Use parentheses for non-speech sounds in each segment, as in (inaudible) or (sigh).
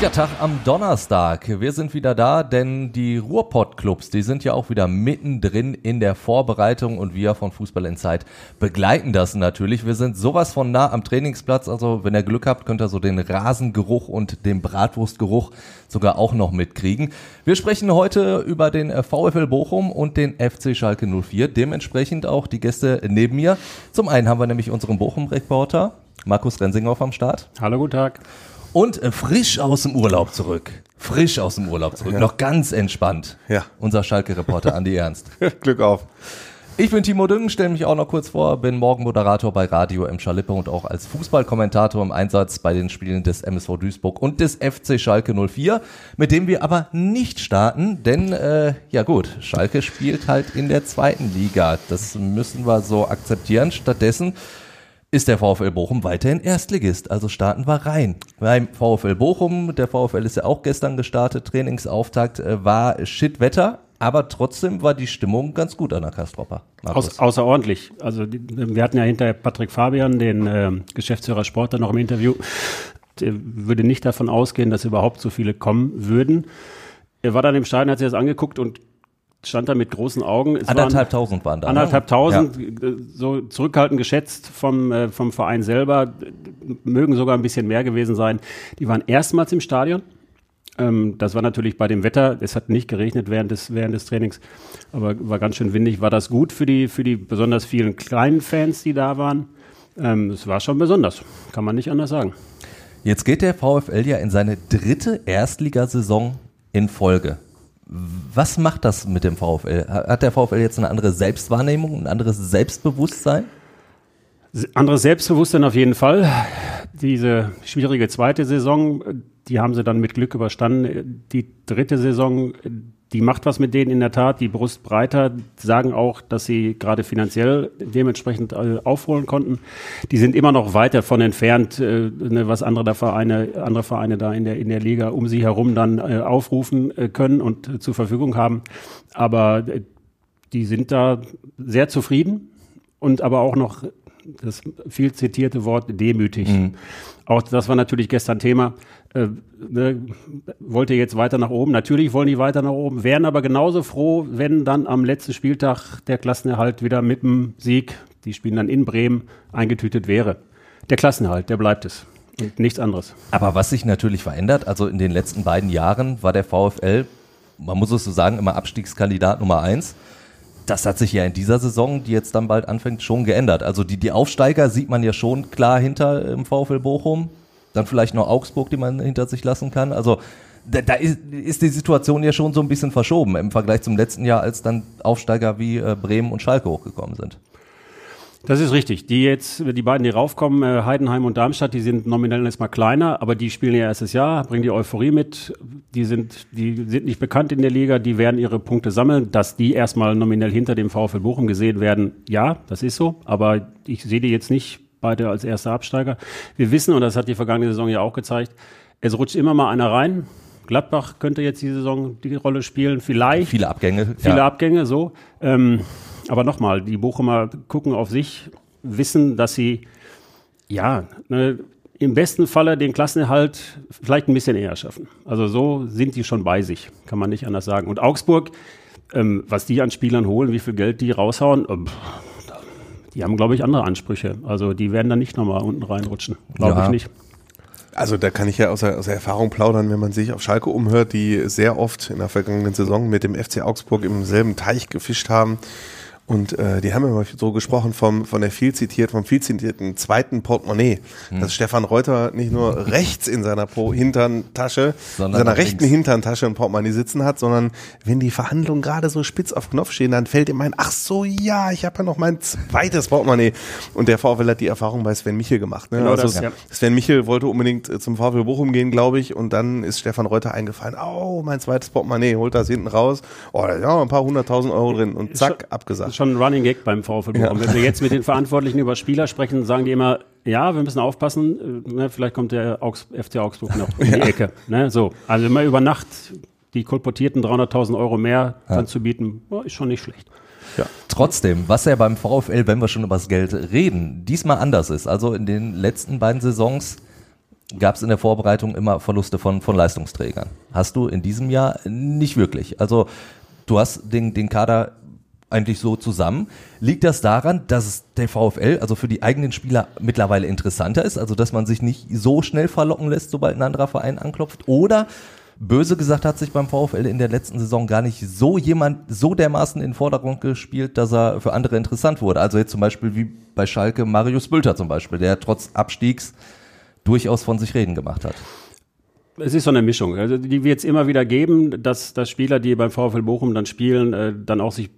Ja, Tag am Donnerstag. Wir sind wieder da, denn die Ruhrpott-Clubs, die sind ja auch wieder mittendrin in der Vorbereitung und wir von Fußball in Zeit begleiten das natürlich. Wir sind sowas von nah am Trainingsplatz, also wenn ihr Glück habt, könnt ihr so den Rasengeruch und den Bratwurstgeruch sogar auch noch mitkriegen. Wir sprechen heute über den VfL Bochum und den FC Schalke 04, dementsprechend auch die Gäste neben mir. Zum einen haben wir nämlich unseren Bochum-Reporter, Markus Rensinghoff am Start. Hallo, guten Tag. Und äh, frisch aus dem Urlaub zurück. Frisch aus dem Urlaub zurück. Ja. Noch ganz entspannt. Ja. Unser Schalke-Reporter Andi Ernst. (laughs) Glück auf. Ich bin Timo Düngen, stelle mich auch noch kurz vor, bin Morgenmoderator bei Radio M. Schalippe und auch als Fußballkommentator im Einsatz bei den Spielen des MSV Duisburg und des FC Schalke 04, mit dem wir aber nicht starten, denn äh, ja gut, Schalke spielt halt in der zweiten Liga. Das müssen wir so akzeptieren. Stattdessen ist der VfL Bochum weiterhin Erstligist. Also starten wir rein. Beim VfL Bochum, der VfL ist ja auch gestern gestartet, Trainingsauftakt äh, war Shitwetter, aber trotzdem war die Stimmung ganz gut an der Kastropper. Aus, außerordentlich. Also wir hatten ja hinter Patrick Fabian, den äh, Geschäftsführer Sport, noch im Interview. Der würde nicht davon ausgehen, dass überhaupt so viele kommen würden. Er war dann im Stadion, hat sich das angeguckt und stand da mit großen Augen. Es anderthalb tausend waren da. Ne? Anderthalb tausend, ja. so zurückhaltend geschätzt vom, äh, vom Verein selber, mögen sogar ein bisschen mehr gewesen sein. Die waren erstmals im Stadion. Ähm, das war natürlich bei dem Wetter, es hat nicht geregnet während des, während des Trainings, aber war ganz schön windig. War das gut für die, für die besonders vielen kleinen Fans, die da waren? Ähm, es war schon besonders, kann man nicht anders sagen. Jetzt geht der VfL ja in seine dritte Erstligasaison in Folge. Was macht das mit dem VfL? Hat der VfL jetzt eine andere Selbstwahrnehmung, ein anderes Selbstbewusstsein? Anderes Selbstbewusstsein auf jeden Fall. Diese schwierige zweite Saison, die haben sie dann mit Glück überstanden. Die dritte Saison, die macht was mit denen in der Tat, die Brust breiter, sagen auch, dass sie gerade finanziell dementsprechend äh, aufholen konnten. Die sind immer noch weit davon entfernt, äh, ne, was andere Vereine, andere Vereine da in der, in der Liga um sie herum dann äh, aufrufen können und zur Verfügung haben. Aber die sind da sehr zufrieden und aber auch noch das viel zitierte Wort demütig. Mhm. Auch das war natürlich gestern Thema. Äh, ne, wollte jetzt weiter nach oben. Natürlich wollen die weiter nach oben, wären aber genauso froh, wenn dann am letzten Spieltag der Klassenerhalt wieder mit dem Sieg, die spielen dann in Bremen, eingetütet wäre. Der Klassenerhalt, der bleibt es. Und nichts anderes. Aber was sich natürlich verändert, also in den letzten beiden Jahren war der VfL, man muss es so sagen, immer Abstiegskandidat Nummer eins das hat sich ja in dieser Saison, die jetzt dann bald anfängt, schon geändert. Also die, die Aufsteiger sieht man ja schon klar hinter im VfL Bochum. Dann vielleicht noch Augsburg, die man hinter sich lassen kann. Also da, da ist, ist, die Situation ja schon so ein bisschen verschoben im Vergleich zum letzten Jahr, als dann Aufsteiger wie äh, Bremen und Schalke hochgekommen sind. Das ist richtig. Die jetzt, die beiden, die raufkommen, äh, Heidenheim und Darmstadt, die sind nominell erstmal kleiner, aber die spielen ihr erstes Jahr, bringen die Euphorie mit. Die sind, die sind nicht bekannt in der Liga, die werden ihre Punkte sammeln. Dass die erstmal nominell hinter dem VfL Bochum gesehen werden, ja, das ist so. Aber ich sehe die jetzt nicht beide als erster Absteiger. Wir wissen, und das hat die vergangene Saison ja auch gezeigt, es rutscht immer mal einer rein. Gladbach könnte jetzt die Saison die Rolle spielen, vielleicht. Viele Abgänge. Viele ja. Abgänge, so. Ähm, aber nochmal, die Bochumer gucken auf sich, wissen, dass sie, ja, ne, im besten Falle den Klassenerhalt vielleicht ein bisschen eher schaffen. Also so sind die schon bei sich, kann man nicht anders sagen. Und Augsburg, ähm, was die an Spielern holen, wie viel Geld die raushauen, äh, die haben, glaube ich, andere Ansprüche. Also die werden dann nicht nochmal unten reinrutschen. Glaube ja. ich nicht. Also da kann ich ja aus, aus Erfahrung plaudern, wenn man sich auf Schalke umhört, die sehr oft in der vergangenen Saison mit dem FC Augsburg im selben Teich gefischt haben. Und äh, die haben immer so gesprochen vom, von der viel zitiert, vom viel zitierten zweiten Portemonnaie, hm. dass Stefan Reuter nicht nur (laughs) rechts in seiner Pro Hinterntasche, in seiner rechten links. Hinterntasche ein Portemonnaie sitzen hat, sondern wenn die Verhandlungen gerade so spitz auf Knopf stehen, dann fällt ihm ein, ach so, ja, ich habe ja noch mein zweites Portemonnaie. Und der VfL hat die Erfahrung bei Sven Michel gemacht. Ne? Genau also das, ja. Sven Michel wollte unbedingt äh, zum VfL Bochum gehen, glaube ich, und dann ist Stefan Reuter eingefallen, oh, mein zweites Portemonnaie, holt das hinten raus, oh, da sind ja ein paar hunderttausend Euro drin und zack, abgesagt schon ein Running Gag beim VfL Bochum. Ja. Wenn wir jetzt mit den (laughs) Verantwortlichen über Spieler sprechen, sagen die immer, ja, wir müssen aufpassen, äh, ne, vielleicht kommt der Augs FC Augsburg noch in die (laughs) ja. Ecke. Ne, so. Also immer über Nacht die kolportierten 300.000 Euro mehr ja. dann zu bieten, oh, ist schon nicht schlecht. Ja. Trotzdem, was ja beim VfL, wenn wir schon über das Geld reden, diesmal anders ist. Also in den letzten beiden Saisons gab es in der Vorbereitung immer Verluste von, von Leistungsträgern. Hast du in diesem Jahr nicht wirklich. Also du hast den, den Kader eigentlich so zusammen. Liegt das daran, dass der VfL also für die eigenen Spieler mittlerweile interessanter ist, also dass man sich nicht so schnell verlocken lässt, sobald ein anderer Verein anklopft? Oder böse gesagt hat sich beim VfL in der letzten Saison gar nicht so jemand so dermaßen in Vordergrund gespielt, dass er für andere interessant wurde. Also jetzt zum Beispiel wie bei Schalke Marius Bülter zum Beispiel, der trotz Abstiegs durchaus von sich reden gemacht hat. Es ist so eine Mischung. Also die wird es immer wieder geben, dass, dass Spieler, die beim VfL Bochum dann spielen, äh, dann auch sich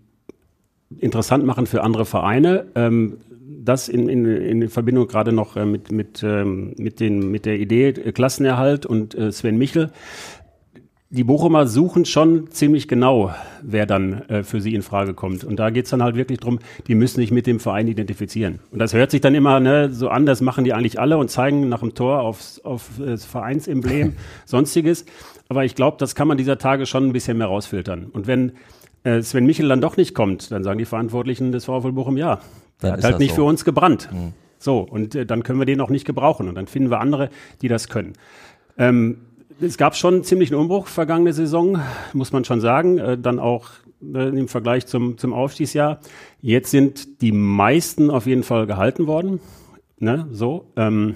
interessant machen für andere Vereine. Ähm, das in, in, in Verbindung gerade noch äh, mit, mit, ähm, mit, den, mit der Idee äh, Klassenerhalt und äh, Sven Michel. Die Bochumer suchen schon ziemlich genau, wer dann äh, für sie in Frage kommt. Und da geht's dann halt wirklich drum, die müssen sich mit dem Verein identifizieren. Und das hört sich dann immer ne, so an, das machen die eigentlich alle und zeigen nach dem Tor aufs, auf das Vereinsemblem, (laughs) sonstiges. Aber ich glaube, das kann man dieser Tage schon ein bisschen mehr rausfiltern. Und wenn äh, Sven Michel dann doch nicht kommt, dann sagen die Verantwortlichen des VfL Bochum, ja, der hat halt nicht so. für uns gebrannt. Mhm. So, und äh, dann können wir den auch nicht gebrauchen. Und dann finden wir andere, die das können. Ähm, es gab schon ziemlich einen Umbruch vergangene Saison, muss man schon sagen. Äh, dann auch äh, im Vergleich zum, zum Aufstiegsjahr. Jetzt sind die meisten auf jeden Fall gehalten worden. Ne, so. Ähm,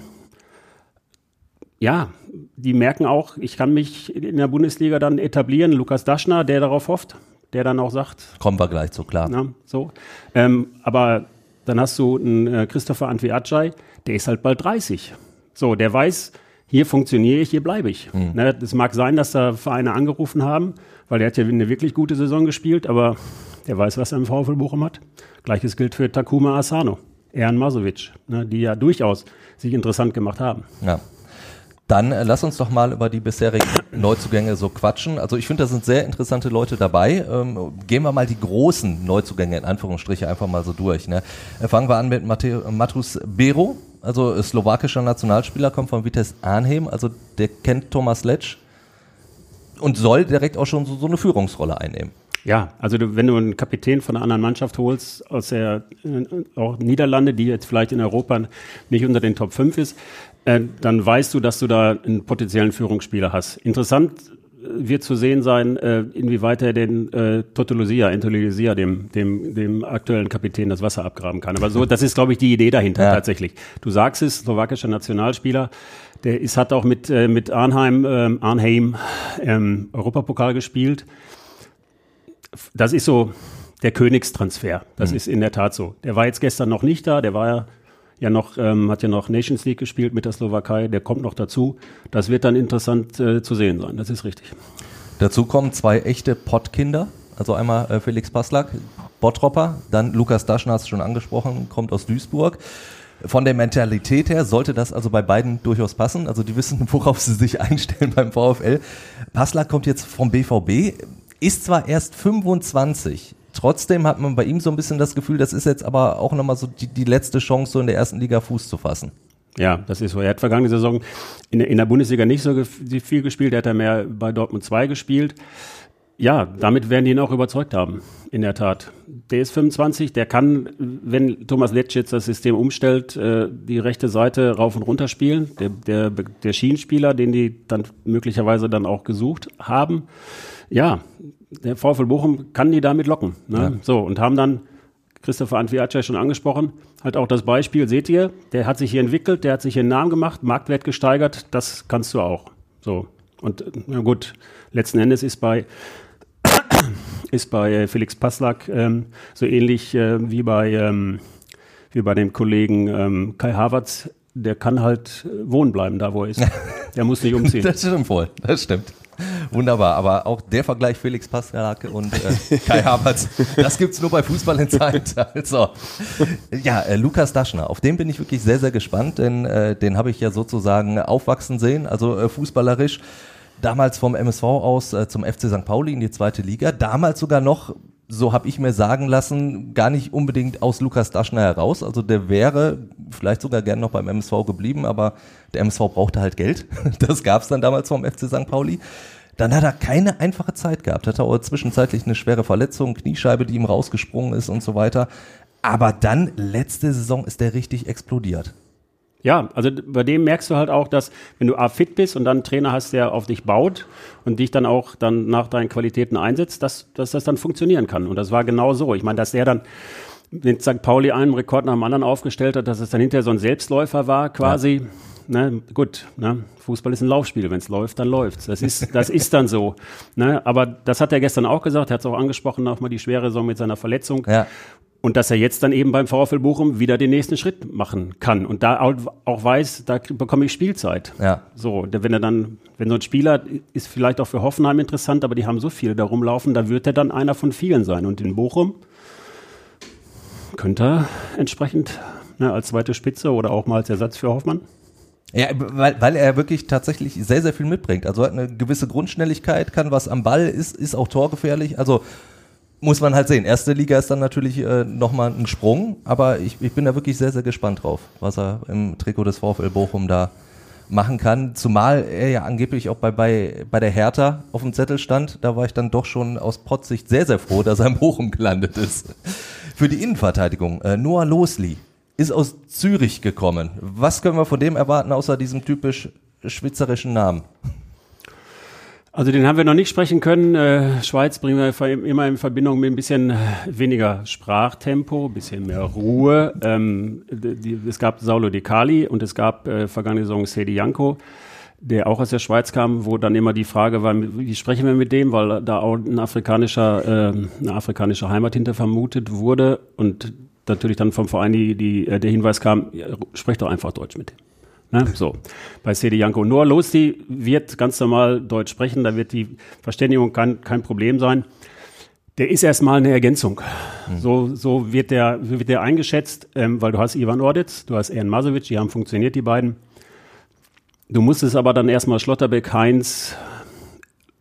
ja, die merken auch, ich kann mich in der Bundesliga dann etablieren. Lukas Daschner, der darauf hofft, der dann auch sagt. Kommen wir gleich zu, klar. Na, so. Ähm, aber dann hast du einen äh, Christopher Antwi-Ajay, der ist halt bald 30. So, der weiß, hier funktioniere ich, hier bleibe ich. Mhm. Ne, das mag sein, dass da Vereine angerufen haben, weil der hat ja eine wirklich gute Saison gespielt, aber der weiß, was er im VfL Bochum hat. Gleiches gilt für Takuma Asano, Ern Masovic, ne, die ja durchaus sich interessant gemacht haben. Ja. Dann äh, lass uns doch mal über die bisherigen Neuzugänge so quatschen. Also ich finde, da sind sehr interessante Leute dabei. Ähm, gehen wir mal die großen Neuzugänge in Anführungsstriche einfach mal so durch. Ne? Äh, fangen wir an mit Mate Matus Bero, also slowakischer Nationalspieler, kommt von Vitesse Arnhem. Also der kennt Thomas Letsch und soll direkt auch schon so, so eine Führungsrolle einnehmen. Ja, also du, wenn du einen Kapitän von einer anderen Mannschaft holst, aus der äh, auch Niederlande, die jetzt vielleicht in Europa nicht unter den Top 5 ist, äh, dann weißt du, dass du da einen potenziellen Führungsspieler hast. Interessant äh, wird zu sehen sein, äh, inwieweit er den äh, Totolusia, Entolusia, dem, dem, dem aktuellen Kapitän, das Wasser abgraben kann. Aber so, das ist, glaube ich, die Idee dahinter ja. tatsächlich. Du sagst es, slowakischer Nationalspieler, der ist, hat auch mit, äh, mit Arnheim, äh, Arnheim ähm, Europapokal gespielt. Das ist so der Königstransfer. Das mhm. ist in der Tat so. Der war jetzt gestern noch nicht da, der war ja ja noch, ähm, hat ja noch Nations League gespielt mit der Slowakei, der kommt noch dazu. Das wird dann interessant äh, zu sehen sein, das ist richtig. Dazu kommen zwei echte Pottkinder, also einmal äh, Felix Paslak, Bottropper, dann Lukas Daschner, hast du schon angesprochen, kommt aus Duisburg. Von der Mentalität her sollte das also bei beiden durchaus passen. Also die wissen, (laughs) worauf sie sich einstellen beim VfL. Paslak kommt jetzt vom BVB, ist zwar erst 25, Trotzdem hat man bei ihm so ein bisschen das Gefühl, das ist jetzt aber auch nochmal so die, die letzte Chance, so in der ersten Liga Fuß zu fassen. Ja, das ist so. Er hat vergangene Saison in, in der Bundesliga nicht so viel gespielt, er hat ja mehr bei Dortmund 2 gespielt. Ja, damit werden die ihn auch überzeugt haben, in der Tat. Der ist 25, der kann, wenn Thomas Letsch jetzt das System umstellt, äh, die rechte Seite rauf und runter spielen. Der, der, der Schienenspieler, den die dann möglicherweise dann auch gesucht haben. Ja, der VfL Bochum kann die damit locken. Ne? Ja. So, und haben dann, Christopher Antwiatschei schon angesprochen, halt auch das Beispiel, seht ihr, der hat sich hier entwickelt, der hat sich hier einen Namen gemacht, Marktwert gesteigert, das kannst du auch. So. Und na gut, letzten Endes ist bei (coughs) ist bei Felix Passlack ähm, so ähnlich äh, wie bei ähm, wie bei dem Kollegen ähm, Kai Havertz, der kann halt äh, wohnen bleiben, da wo er ist. (laughs) Der muss nicht umziehen. das stimmt wohl, das stimmt. (laughs) Wunderbar, aber auch der Vergleich Felix Paskalake und äh, Kai Havertz, das gibt's nur bei Fußball in Zeit. (laughs) Also, ja, äh, Lukas Daschner, auf den bin ich wirklich sehr, sehr gespannt, denn äh, den habe ich ja sozusagen aufwachsen sehen, also äh, fußballerisch. Damals vom MSV aus äh, zum FC St. Pauli in die zweite Liga, damals sogar noch so habe ich mir sagen lassen, gar nicht unbedingt aus Lukas Daschner heraus. Also der wäre vielleicht sogar gern noch beim MSV geblieben, aber der MSV brauchte halt Geld. (laughs) Das gab es dann damals vom FC St. Pauli. Dann hat er keine einfache Zeit gehabt. Hat er auch zwischenzeitlich eine schwere Verletzung, Kniescheibe, die ihm rausgesprungen ist und so weiter. Aber dann, letzte Saison, ist der richtig explodiert. Ja, also bei dem merkst du halt auch, dass wenn du A fit bist und dann einen Trainer hast, der auf dich baut und dich dann auch dann nach deinen Qualitäten einsetzt, dass, dass das dann funktionieren kann. Und das war genau so. Ich meine, dass der dann mit St. Pauli einen Rekord nach dem anderen aufgestellt hat, dass es dann hinterher so ein Selbstläufer war quasi. Ja. Ne, gut, ne, Fußball ist ein Laufspiel. Wenn es läuft, dann läuft's. Das ist, das ist dann so. Ne, aber das hat er gestern auch gesagt. Er hat es auch angesprochen, nochmal die schwere Saison mit seiner Verletzung. Ja. Und dass er jetzt dann eben beim VfL Bochum wieder den nächsten Schritt machen kann und da auch weiß, da bekomme ich Spielzeit. Ja. So, wenn er dann, wenn so ein Spieler ist vielleicht auch für Hoffenheim interessant, aber die haben so viele da rumlaufen, da wird er dann einer von vielen sein. Und in Bochum könnte er entsprechend ne, als zweite Spitze oder auch mal als Ersatz für Hoffmann. Ja, weil, weil er wirklich tatsächlich sehr, sehr viel mitbringt. Also hat eine gewisse Grundschnelligkeit, kann was am Ball, ist, ist auch torgefährlich. Also muss man halt sehen. Erste Liga ist dann natürlich äh, nochmal ein Sprung, aber ich, ich bin da wirklich sehr, sehr gespannt drauf, was er im Trikot des VfL Bochum da machen kann. Zumal er ja angeblich auch bei, bei, bei der Hertha auf dem Zettel stand. Da war ich dann doch schon aus Pottsicht sehr, sehr froh, dass er in Bochum gelandet ist. Für die Innenverteidigung, äh, Noah Losli ist aus Zürich gekommen. Was können wir von dem erwarten, außer diesem typisch schwitzerischen Namen? Also den haben wir noch nicht sprechen können. Äh, Schweiz bringen wir immer in Verbindung mit ein bisschen weniger Sprachtempo, ein bisschen mehr Ruhe. Ähm, die, es gab Saulo De Cali und es gab äh, vergangene Saison Sedi Janko, der auch aus der Schweiz kam, wo dann immer die Frage war, wie sprechen wir mit dem, weil da auch ein afrikanischer, äh, eine afrikanische Heimat hinter vermutet wurde und natürlich dann vom Verein die, die, äh, der Hinweis kam, ja, sprecht doch einfach Deutsch mit. Ne? So, bei Sedi Janko. Noah Losti wird ganz normal Deutsch sprechen, da wird die Verständigung kein, kein Problem sein. Der ist erstmal eine Ergänzung. Mhm. So, so wird der, wird der eingeschätzt, ähm, weil du hast Ivan Orditz, du hast Ern Masovic, die haben funktioniert, die beiden. Du musstest aber dann erstmal Schlotterbeck, Heinz,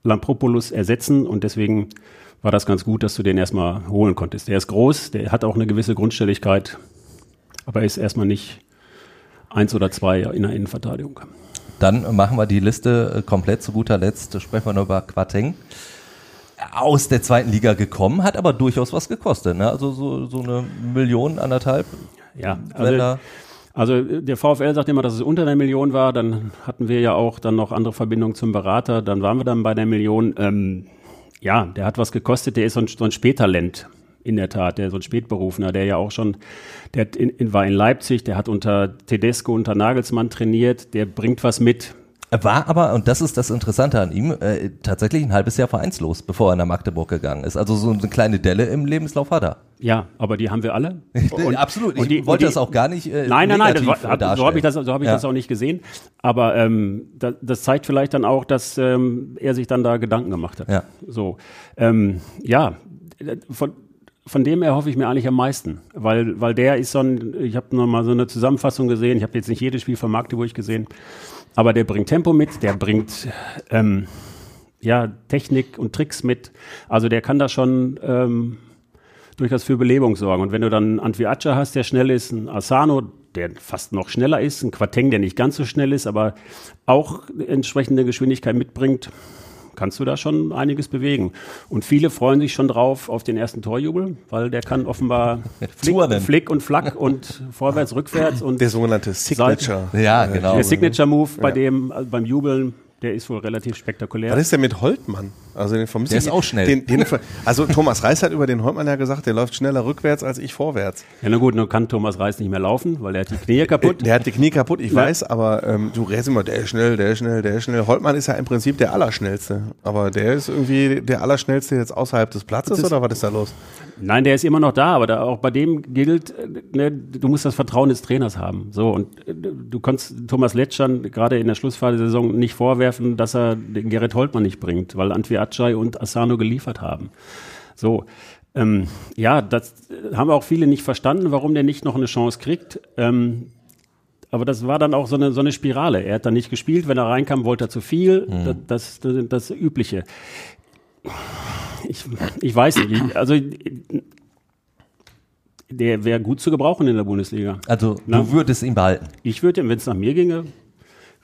Lampropoulos ersetzen und deswegen war das ganz gut, dass du den erstmal holen konntest. Der ist groß, der hat auch eine gewisse Grundstelligkeit, aber er ist erstmal nicht eins oder zwei in der Innenverteidigung. Dann machen wir die Liste äh, komplett zu guter Letzt. Sprechen wir noch über Quateng. Aus der zweiten Liga gekommen, hat aber durchaus was gekostet. Ne? Also so, so eine Million, anderthalb. Ja, also, also der VfL sagt immer, dass es unter der Million war. Dann hatten wir ja auch dann noch andere Verbindungen zum Berater. Dann waren wir dann bei der Million. Ähm, ja, der hat was gekostet. Der ist so ein, so ein Spättalent in der Tat, der so ein Spätberufener, der ja auch schon, der in, in, war in Leipzig, der hat unter Tedesco, unter Nagelsmann trainiert, der bringt was mit. Er war aber, und das ist das Interessante an ihm, äh, tatsächlich ein halbes Jahr vereinslos, bevor er nach Magdeburg gegangen ist. Also so eine kleine Delle im Lebenslauf hat er. Ja, aber die haben wir alle. (laughs) Und, Absolut. Ich die, wollte die, das auch gar nicht. Äh, nein, nein, nein. Das war, so habe ich das, so hab ich ja. das auch nicht gesehen. Aber ähm, das, das zeigt vielleicht dann auch, dass ähm, er sich dann da Gedanken gemacht hat. Ja. So, ähm, ja. Von, von dem erhoffe ich mir eigentlich am meisten, weil, weil der ist so ein, ich habe noch mal so eine Zusammenfassung gesehen, ich habe jetzt nicht jedes Spiel von Magdeburg gesehen, aber der bringt Tempo mit, der bringt ähm, ja, Technik und Tricks mit, also der kann da schon ähm, durchaus für Belebung sorgen. Und wenn du dann Antwi Acha hast, der schnell ist, ein Asano, der fast noch schneller ist, ein Quateng, der nicht ganz so schnell ist, aber auch entsprechende Geschwindigkeit mitbringt, kannst du da schon einiges bewegen. Und viele freuen sich schon drauf auf den ersten Torjubel, weil der kann offenbar (laughs) Flick, Flick und Flack und vorwärts, rückwärts und der sogenannte Signature. Ja, genau. Der Signature Move bei ja. dem also beim Jubeln der ist wohl relativ spektakulär. Was ist denn mit Holtmann? Also den vermisse Der ist auch schnell. Den, den, also Thomas Reis hat über den Holtmann ja gesagt, der läuft schneller rückwärts als ich vorwärts. Ja, na gut, nun kann Thomas Reis nicht mehr laufen, weil er hat die Knie kaputt. Der, der hat die Knie kaputt, ich ja. weiß, aber ähm, du redest immer, der ist schnell, der ist schnell, der ist schnell. Holtmann ist ja im Prinzip der Allerschnellste. Aber der ist irgendwie der Allerschnellste jetzt außerhalb des Platzes oder was ist da los? Nein, der ist immer noch da, aber da, auch bei dem gilt, ne, du musst das Vertrauen des Trainers haben. So, und äh, du kannst Thomas Letschern gerade in der Schlussphase der Saison nicht vorwerfen, dass er den Gerrit Holtmann nicht bringt, weil Antwi Acay und Asano geliefert haben. So, ähm, ja, das haben auch viele nicht verstanden, warum der nicht noch eine Chance kriegt. Ähm, aber das war dann auch so eine, so eine Spirale. Er hat dann nicht gespielt, wenn er reinkam, wollte er zu viel. Mhm. Das, das, das Übliche ich, ich weiß nicht. Also der wäre gut zu gebrauchen in der Bundesliga. Also Na? du würdest ihn behalten? Ich würde ihn, wenn es nach mir ginge,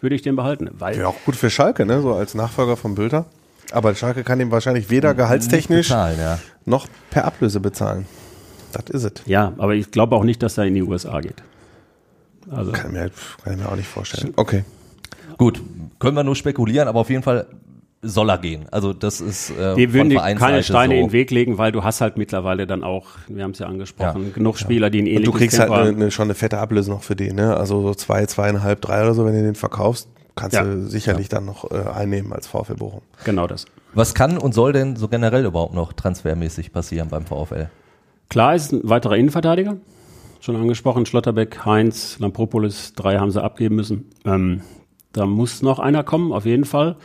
würde ich den behalten. Wäre auch gut für Schalke, ne? So als Nachfolger von Bülter. Aber Schalke kann ihm wahrscheinlich weder gehaltstechnisch bezahlen, ja. noch per Ablöse bezahlen. Das ist es. Ja, aber ich glaube auch nicht, dass er in die USA geht. Also kann, mir, kann ich mir auch nicht vorstellen. Okay. Gut, können wir nur spekulieren, aber auf jeden Fall soll er gehen. Also das ist äh, Die würden keine Steine so. in den Weg legen, weil du hast halt mittlerweile dann auch, wir haben es ja angesprochen, ja. genug Spieler, die ein ähnliches Und du kriegst Tempo halt eine, eine, schon eine fette Ablöse noch für den, ne? Also so zwei, zweieinhalb, drei oder so, wenn du den verkaufst, kannst ja. du sicherlich ja. dann noch äh, einnehmen als VfL Bochum. Genau das. Was kann und soll denn so generell überhaupt noch transfermäßig passieren beim VfL? Klar ist ein weiterer Innenverteidiger, schon angesprochen, Schlotterbeck, Heinz, Lampropolis, drei haben sie abgeben müssen. Ähm, da muss noch einer kommen, auf jeden Fall.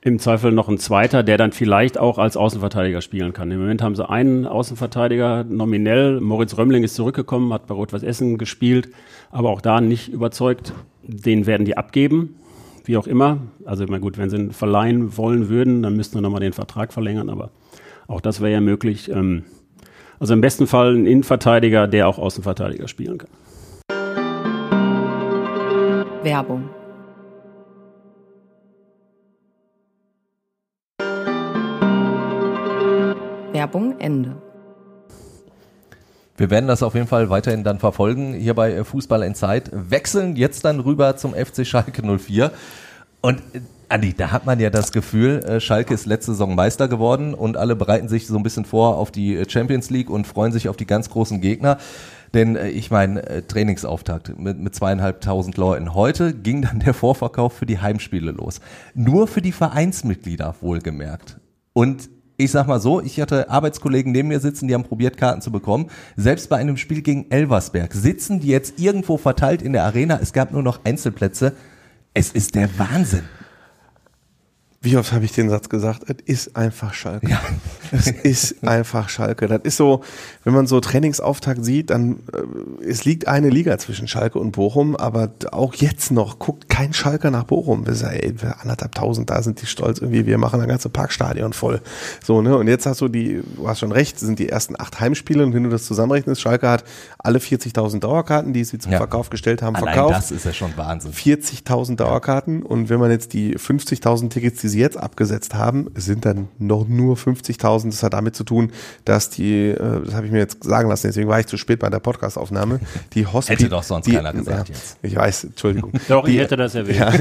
Im Zweifel noch ein zweiter, der dann vielleicht auch als Außenverteidiger spielen kann. Im Moment haben sie einen Außenverteidiger nominell. Moritz Römmling ist zurückgekommen, hat bei Rot-Weiß Essen gespielt, aber auch da nicht überzeugt. Den werden die abgeben, wie auch immer. Also immer gut, wenn sie ihn verleihen wollen würden, dann müssten sie nochmal den Vertrag verlängern, aber auch das wäre ja möglich. Ähm, also im besten Fall ein Innenverteidiger, der auch Außenverteidiger spielen kann. Werbung Werbung Ende. Wir werden das auf jeden Fall weiterhin dann verfolgen hier bei äh, Fußball in Zeit. Wechseln jetzt dann rüber zum FC Schalke 04. Und äh, Andi, da hat man ja das Gefühl, äh, Schalke ist letzte Saison Meister geworden und alle bereiten sich so ein bisschen vor auf die Champions League und freuen sich auf die ganz großen Gegner. Denn ich meine, Trainingsauftakt mit, mit zweieinhalbtausend Leuten. Heute ging dann der Vorverkauf für die Heimspiele los. Nur für die Vereinsmitglieder wohlgemerkt. Und ich sag mal so, ich hatte Arbeitskollegen neben mir sitzen, die haben probiert, Karten zu bekommen. Selbst bei einem Spiel gegen Elversberg sitzen die jetzt irgendwo verteilt in der Arena. Es gab nur noch Einzelplätze. Es ist der Wahnsinn. Wie oft habe ich den Satz gesagt? Es ist einfach Schalke. Ja. Es ist einfach Schalke. Das ist so, wenn man so Trainingsauftakt sieht, dann äh, es liegt eine Liga zwischen Schalke und Bochum, aber auch jetzt noch guckt kein Schalker nach Bochum. Wir sagen, ey, wir anderthalb tausend, da sind die stolz irgendwie, wir machen ein ganze Parkstadion voll. So, ne? Und jetzt hast du die, du hast schon recht, sind die ersten acht Heimspiele und wenn du das zusammenrechnest, Schalke hat alle 40.000 Dauerkarten, die sie zum ja. Verkauf gestellt haben, Allein verkauft. das ist ja schon Wahnsinn. 40.000 Dauerkarten und wenn man jetzt die 50.000 Tickets, die die sie jetzt abgesetzt haben, sind dann noch nur 50.000. Das hat damit zu tun, dass die, äh, das habe ich mir jetzt sagen lassen, deswegen war ich zu spät bei der Podcastaufnahme. Die (laughs) Hospital. Hätte doch sonst die, keiner gesagt ja, jetzt. Ich weiß, Entschuldigung. (laughs) Doch, die, ich hätte das (laughs) erwähnt. Ja.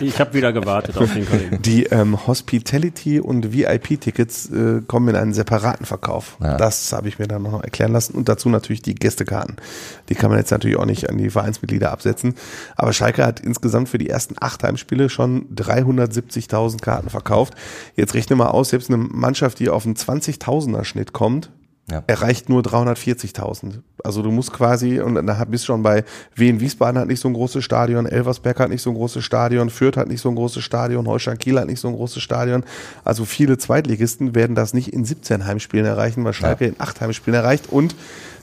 ich habe wieder gewartet auf den Kollegen. Die ähm, Hospitality und VIP-Tickets äh, kommen in einen separaten Verkauf. Ja. Das habe ich mir dann noch erklären lassen. Und dazu natürlich die Gästekarten. Die kann man jetzt natürlich auch nicht an die Vereinsmitglieder absetzen. Aber Schalke hat insgesamt für die ersten acht Heimspiele schon 370.000 1000 Karten verkauft. Jetzt rechne mal aus, selbst eine Mannschaft, die auf einen 20.000er Schnitt kommt, ja. erreicht nur 340.000. Also du musst quasi, und da bist du schon bei Wien Wiesbaden hat nicht so ein großes Stadion, Elversberg hat nicht so ein großes Stadion, Fürth hat nicht so ein großes Stadion, Holstein Kiel hat nicht so ein großes Stadion. Also viele Zweitligisten werden das nicht in 17 Heimspielen erreichen, was Schalke ja. in 8 Heimspielen erreicht. Und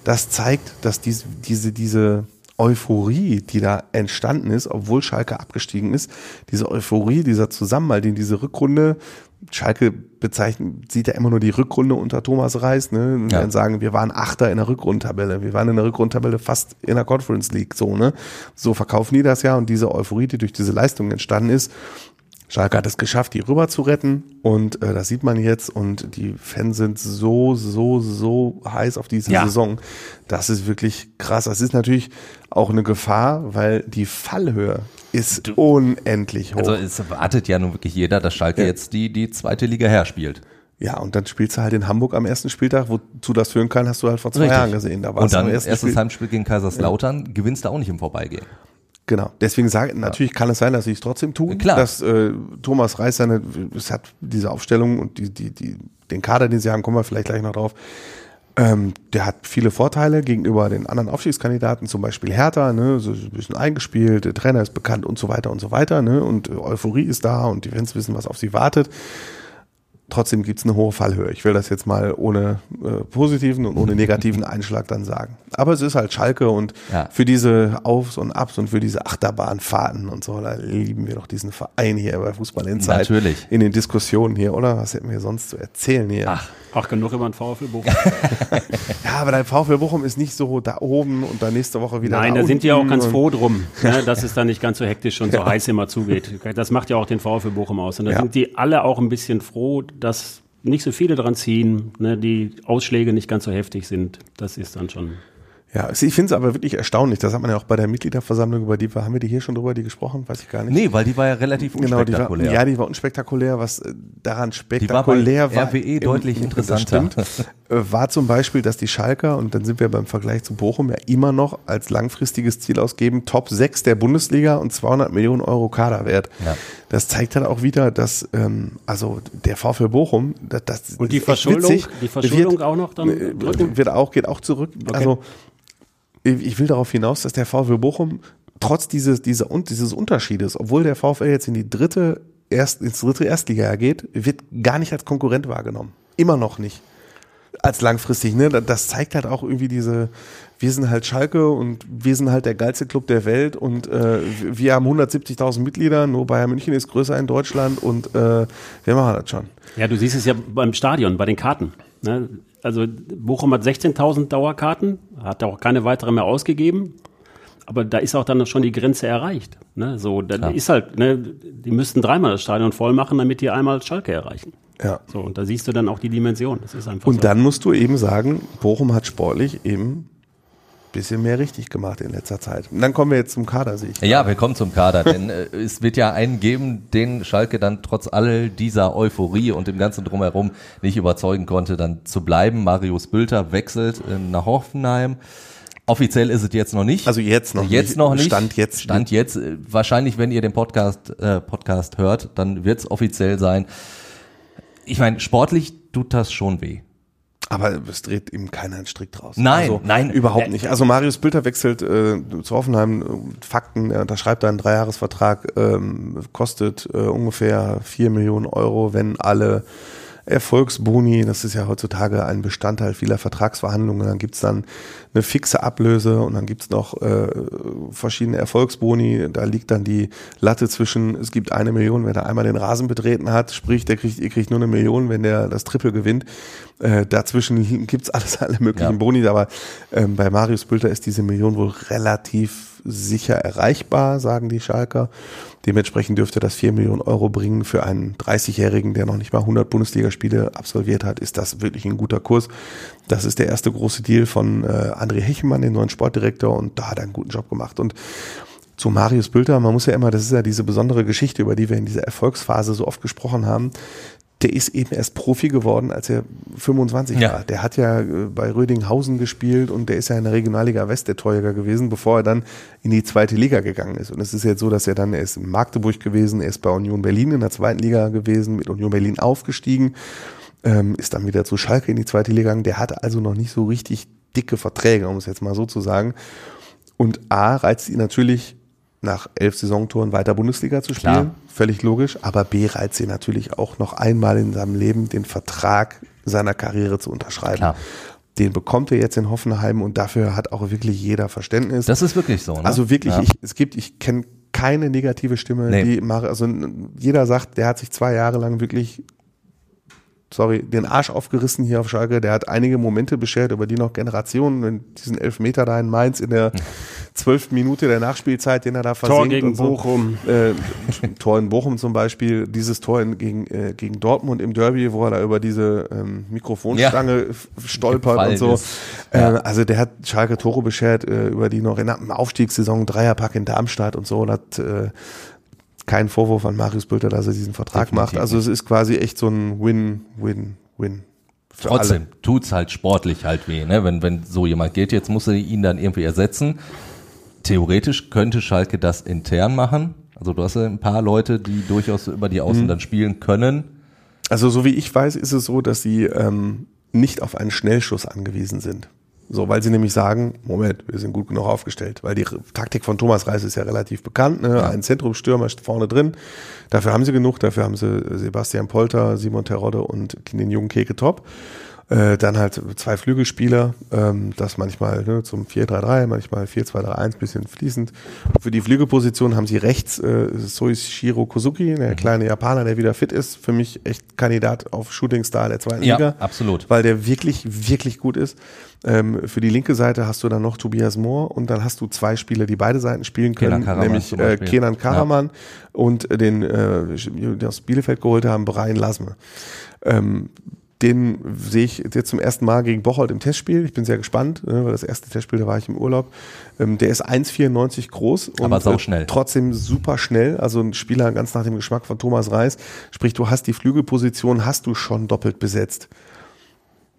das zeigt, dass diese, diese, diese Euphorie, die da entstanden ist, obwohl Schalke abgestiegen ist, diese Euphorie, dieser Zusammenhalt in diese Rückrunde, Schalke bezeichnet, sieht ja immer nur die Rückrunde unter Thomas Reis, ne? Und ja. dann sagen, wir waren Achter in der Rückrundtabelle, wir waren in der Rückrundtabelle fast in der Conference League, so, ne? So verkaufen die das ja und diese Euphorie, die durch diese Leistung entstanden ist, Schalke hat es geschafft, die rüber zu retten und äh, das sieht man jetzt und die Fans sind so, so, so heiß auf diese ja. Saison. Das ist wirklich krass. Das ist natürlich auch eine Gefahr, weil die Fallhöhe ist du, unendlich hoch. Also es erwartet ja nun wirklich jeder, dass Schalke ja. jetzt die, die zweite Liga her spielt. Ja, und dann spielst du halt in Hamburg am ersten Spieltag, wozu das führen kann, hast du halt vor zwei Richtig. Jahren gesehen. Da und dann erstes Spiel. Heimspiel gegen Kaiserslautern, ja. gewinnst du auch nicht im Vorbeigehen. Genau. Deswegen sage ich, natürlich kann es sein, dass sie es trotzdem tun. Klar. Dass äh, Thomas Reis seine, es hat diese Aufstellung und die, die, die, den Kader, den sie haben, kommen wir vielleicht gleich noch drauf. Ähm, der hat viele Vorteile gegenüber den anderen Aufstiegskandidaten, zum Beispiel Hertha, ne, so ein bisschen eingespielt, der Trainer ist bekannt und so weiter und so weiter, ne, und Euphorie ist da und die Fans wissen, was auf sie wartet. Trotzdem gibt es eine hohe Fallhöhe. Ich will das jetzt mal ohne äh, positiven und ohne negativen Einschlag dann sagen. Aber es ist halt Schalke und ja. für diese Aufs und Abs und für diese Achterbahnfahrten und so, da lieben wir doch diesen Verein hier bei Fußball in Zeit. Natürlich. In den Diskussionen hier, oder? Was hätten wir sonst zu erzählen hier? Ach, Ach, genug über den VfL Bochum. (laughs) Ja, aber dein VfL Bochum ist nicht so da oben und dann nächste Woche wieder Nein, da da sind die auch unten ganz froh drum, (laughs) ne, dass es da nicht ganz so hektisch und so heiß immer zugeht. Das macht ja auch den VfL Bochum aus. Und da Ja. sind die alle auch ein bisschen froh, dass nicht so viele dran ziehen, ne, die Ausschläge nicht ganz so heftig sind. Das ist dann schon. Ja, ich finde es aber wirklich erstaunlich. Das hat man ja auch bei der Mitgliederversammlung, über die haben wir die hier schon drüber, die gesprochen? Weiß ich gar nicht. Nee, weil die war ja relativ Genau, die war, unspektakulär. ja, die war unspektakulär. Was äh, daran Die war bei spektakulär war, RWE deutlich das interessanter. stimmt, äh, war zum Beispiel, dass die Schalker, und dann sind wir beim Vergleich zu Bochum ja immer noch als langfristiges Ziel ausgeben, Top 6 der Bundesliga und 200 Millionen Euro Kaderwert. Ja. Das zeigt halt auch wieder, dass ähm, also der VfL Bochum, das, das Und die Verschuldung, witzig, die Verschuldung wird, auch noch dann äh, drücken? wird auch, geht auch zurück. Also ich will darauf hinaus, dass der VfL Bochum trotz dieses, dieser, und dieses Unterschiedes, obwohl der VfL jetzt in die dritte, erst, ins dritte Erstliga geht, wird gar nicht als Konkurrent wahrgenommen. Immer noch nicht. Als langfristig, ne? Das zeigt halt auch irgendwie diese, wir sind halt Schalke und wir sind halt der geilste Club der Welt und äh, wir haben 170.000 Mitglieder, nur Bayern München ist größer in Deutschland und äh, wir machen das schon. Ja, du siehst es ja beim Stadion, bei den Karten. Ne? Also Bochum hat 16.000 Dauerkarten, hat auch keine weitere mehr ausgegeben. Aber da ist auch dann schon die Grenze erreicht. Ne? So, da Klar. ist halt, ne, die müssten dreimal das Stadion voll machen, damit die einmal Schalke erreichen. Ja. So, und da siehst du dann auch die Dimension. Das ist einfach Und so. dann musst du eben sagen, Bochum hat sportlich eben bisschen mehr richtig gemacht in letzter Zeit. Und dann kommen wir jetzt zum Kader, sehe ich. Ja, wir kommen zum Kader, denn äh, es wird ja einen geben, den Schalke dann trotz all dieser Euphorie und dem ganzen Drumherum nicht überzeugen konnte, dann zu bleiben. Marius Bülter wechselt äh, nach Hoffenheim. Offiziell ist es jetzt noch nicht. Also jetzt noch jetzt nicht. noch nicht. Stand jetzt. Stand jetzt. Äh, Wahrscheinlich, wenn ihr den Podcast, äh, Podcast hört, dann wird es offiziell sein. Ich meine, sportlich tut das schon weh. Aber es dreht ihm keiner einen Strick draus. Nein, also, nein. Überhaupt nicht. Also Marius Bülter wechselt äh, zu Hoffenheim. äh, Fakten, er unterschreibt einen Dreijahresvertrag, ähm, kostet äh, ungefähr vier Millionen Euro, wenn alle Erfolgsboni, das ist ja heutzutage ein Bestandteil vieler Vertragsverhandlungen, dann gibt's dann eine fixe Ablöse und dann gibt's noch äh, verschiedene Erfolgsboni. Da liegt dann die Latte zwischen, es gibt eine Million, wenn er einmal den Rasen betreten hat, sprich, der kriegt, ihr kriegt nur eine Million, wenn der das Triple gewinnt. Äh, dazwischen (laughs) gibt's alles, alle möglichen Ja. Boni, aber ähm, bei Marius Bülter ist diese Million wohl relativ sicher erreichbar, sagen die Schalker. Dementsprechend dürfte das 4 Millionen Euro bringen für einen 30-Jährigen, der noch nicht mal 100 Bundesligaspiele absolviert hat, ist das wirklich ein guter Kurs. Das ist der erste große Deal von äh, André Hechemann, dem neuen Sportdirektor, und da hat er einen guten Job gemacht. Und zu Marius Bülter, man muss ja immer, das ist ja diese besondere Geschichte, über die wir in dieser Erfolgsphase so oft gesprochen haben. Der ist eben erst Profi geworden, als er 25 Ja. war. Der hat ja äh, bei Rödinghausen gespielt und der ist ja in der Regionalliga West der Torjäger gewesen, bevor er dann in die zweite Liga gegangen ist. Und es ist jetzt so, dass er dann, er ist in Magdeburg gewesen, er ist bei Union Berlin in der zweiten Liga gewesen, mit Union Berlin aufgestiegen, ähm, ist dann wieder zu Schalke in die zweite Liga gegangen. Der hatte also noch nicht so richtig dicke Verträge, um es jetzt mal so zu sagen. Und A reizt ihn natürlich nach elf Saisontoren weiter Bundesliga zu spielen. Klar. Völlig logisch. Aber B reizt ihn natürlich auch noch einmal in seinem Leben den Vertrag seiner Karriere zu unterschreiben. Klar. Den bekommt er jetzt in Hoffenheim und dafür hat auch wirklich jeder Verständnis. Das ist wirklich so. Ne? Also wirklich, Ja. ich, es gibt, ich kenne keine negative Stimme, Nee. die mache, also jeder sagt, der hat sich zwei Jahre lang wirklich, sorry, den Arsch aufgerissen hier auf Schalke, der hat einige Momente beschert, über die noch Generationen, in diesen Elfmeter da in Mainz in der (laughs) zwölften Minute der Nachspielzeit, den er da versenkt Tor gegen und so. Bochum. Äh, Tor in Bochum zum Beispiel, dieses Tor in, gegen, äh, gegen Dortmund im Derby, wo er da über diese ähm, Mikrofonstange f- stolpert Gefallen und so. Äh, Ja. also der hat Schalke Tore beschert, äh, über die noch in der Aufstiegssaison Dreierpack in Darmstadt und so. Und hat äh, kein Vorwurf an Marius Bülter, dass er diesen Vertrag Definitiv macht. Also es ist quasi echt so ein Win-Win-Win. für Trotzdem alle. tut's halt sportlich halt weh, ne? Wenn, wenn so jemand geht, jetzt muss er ihn dann irgendwie ersetzen. Theoretisch könnte Schalke das intern machen. Also du hast ja ein paar Leute, die durchaus über die Mhm. Außen dann spielen können. Also so wie ich weiß, ist es so, dass sie ähm, nicht auf einen Schnellschuss angewiesen sind. So, weil sie nämlich sagen, Moment, wir sind gut genug aufgestellt, weil die Taktik von Thomas Reis ist ja relativ bekannt, ne? ein Zentrumstürmer ist vorne drin, dafür haben sie genug, dafür haben sie Sebastian Polter, Simon Terodde und den jungen Keke Top. Äh, dann halt zwei Flügelspieler, ähm, das manchmal ne, zum 4-3-3, manchmal 4-2-3-1, bisschen fließend. Und für die Flügelposition haben sie rechts äh, Soichiro Kozuki, der kleine Japaner, der wieder fit ist. Für mich echt Kandidat auf Shooting Star der zweiten Ja, Liga. absolut. Weil der wirklich, wirklich gut ist. Ähm, für die linke Seite hast du dann noch Tobias Mohr und dann hast du zwei Spieler, die beide Seiten spielen können, nämlich äh. Kenan Karaman und äh, den, äh, die aus Bielefeld geholt haben, Brian Lasme. Ähm, den sehe ich jetzt zum ersten Mal gegen Bocholt im Testspiel. Ich bin sehr gespannt, ne, weil das erste Testspiel, da war ich im Urlaub. Ähm, der ist 1,94 groß und Aber äh, trotzdem super schnell. Also ein Spieler ganz nach dem Geschmack von Thomas Reis. Sprich, du hast die Flügelposition, hast du schon doppelt besetzt.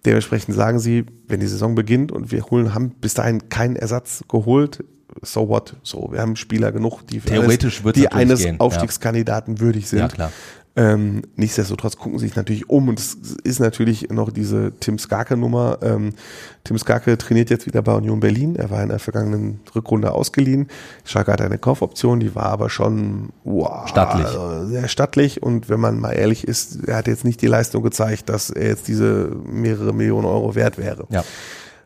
Dementsprechend sagen sie, wenn die Saison beginnt und wir holen, haben bis dahin keinen Ersatz geholt, so what? So, wir haben Spieler genug, die, für Theoretisch wird's die eines gehen, ja. Aufstiegskandidaten würdig sind. Ja, klar. Ähm, nichtsdestotrotz gucken sie sich natürlich um und es ist natürlich noch diese Tim Skarke-Nummer. Ähm, Tim Skarke trainiert jetzt wieder bei Union Berlin. Er war in der vergangenen Rückrunde ausgeliehen. Schalke hatte eine Kaufoption, die war aber schon wow, Stattlich. also sehr stattlich und wenn man mal ehrlich ist, er hat jetzt nicht die Leistung gezeigt, dass er jetzt diese mehrere Millionen Euro wert wäre. Ja.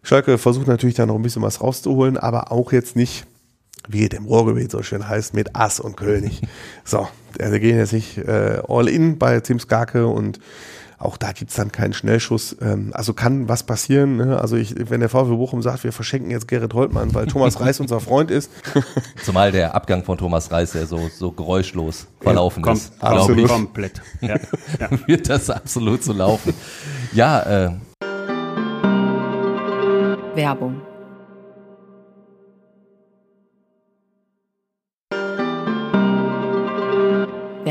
Schalke versucht natürlich da noch ein bisschen was rauszuholen, aber auch jetzt nicht, wie es im Ruhrgebiet so schön heißt, mit Ass und König. so, also gehen jetzt nicht äh, all in bei Tim Skarke und auch da gibt's dann keinen Schnellschuss. Ähm, also kann was passieren. Ne? Also ich, wenn der VfB Bochum sagt, wir verschenken jetzt Gerrit Holtmann, weil Thomas Reis unser Freund ist, (laughs) Zumal der Abgang von Thomas Reis ja so, so geräuschlos verlaufen Kom ist. absolut. Glaube Komplett. Ja. Ja. ich, (laughs) wird das absolut so laufen. Ja, äh, Werbung.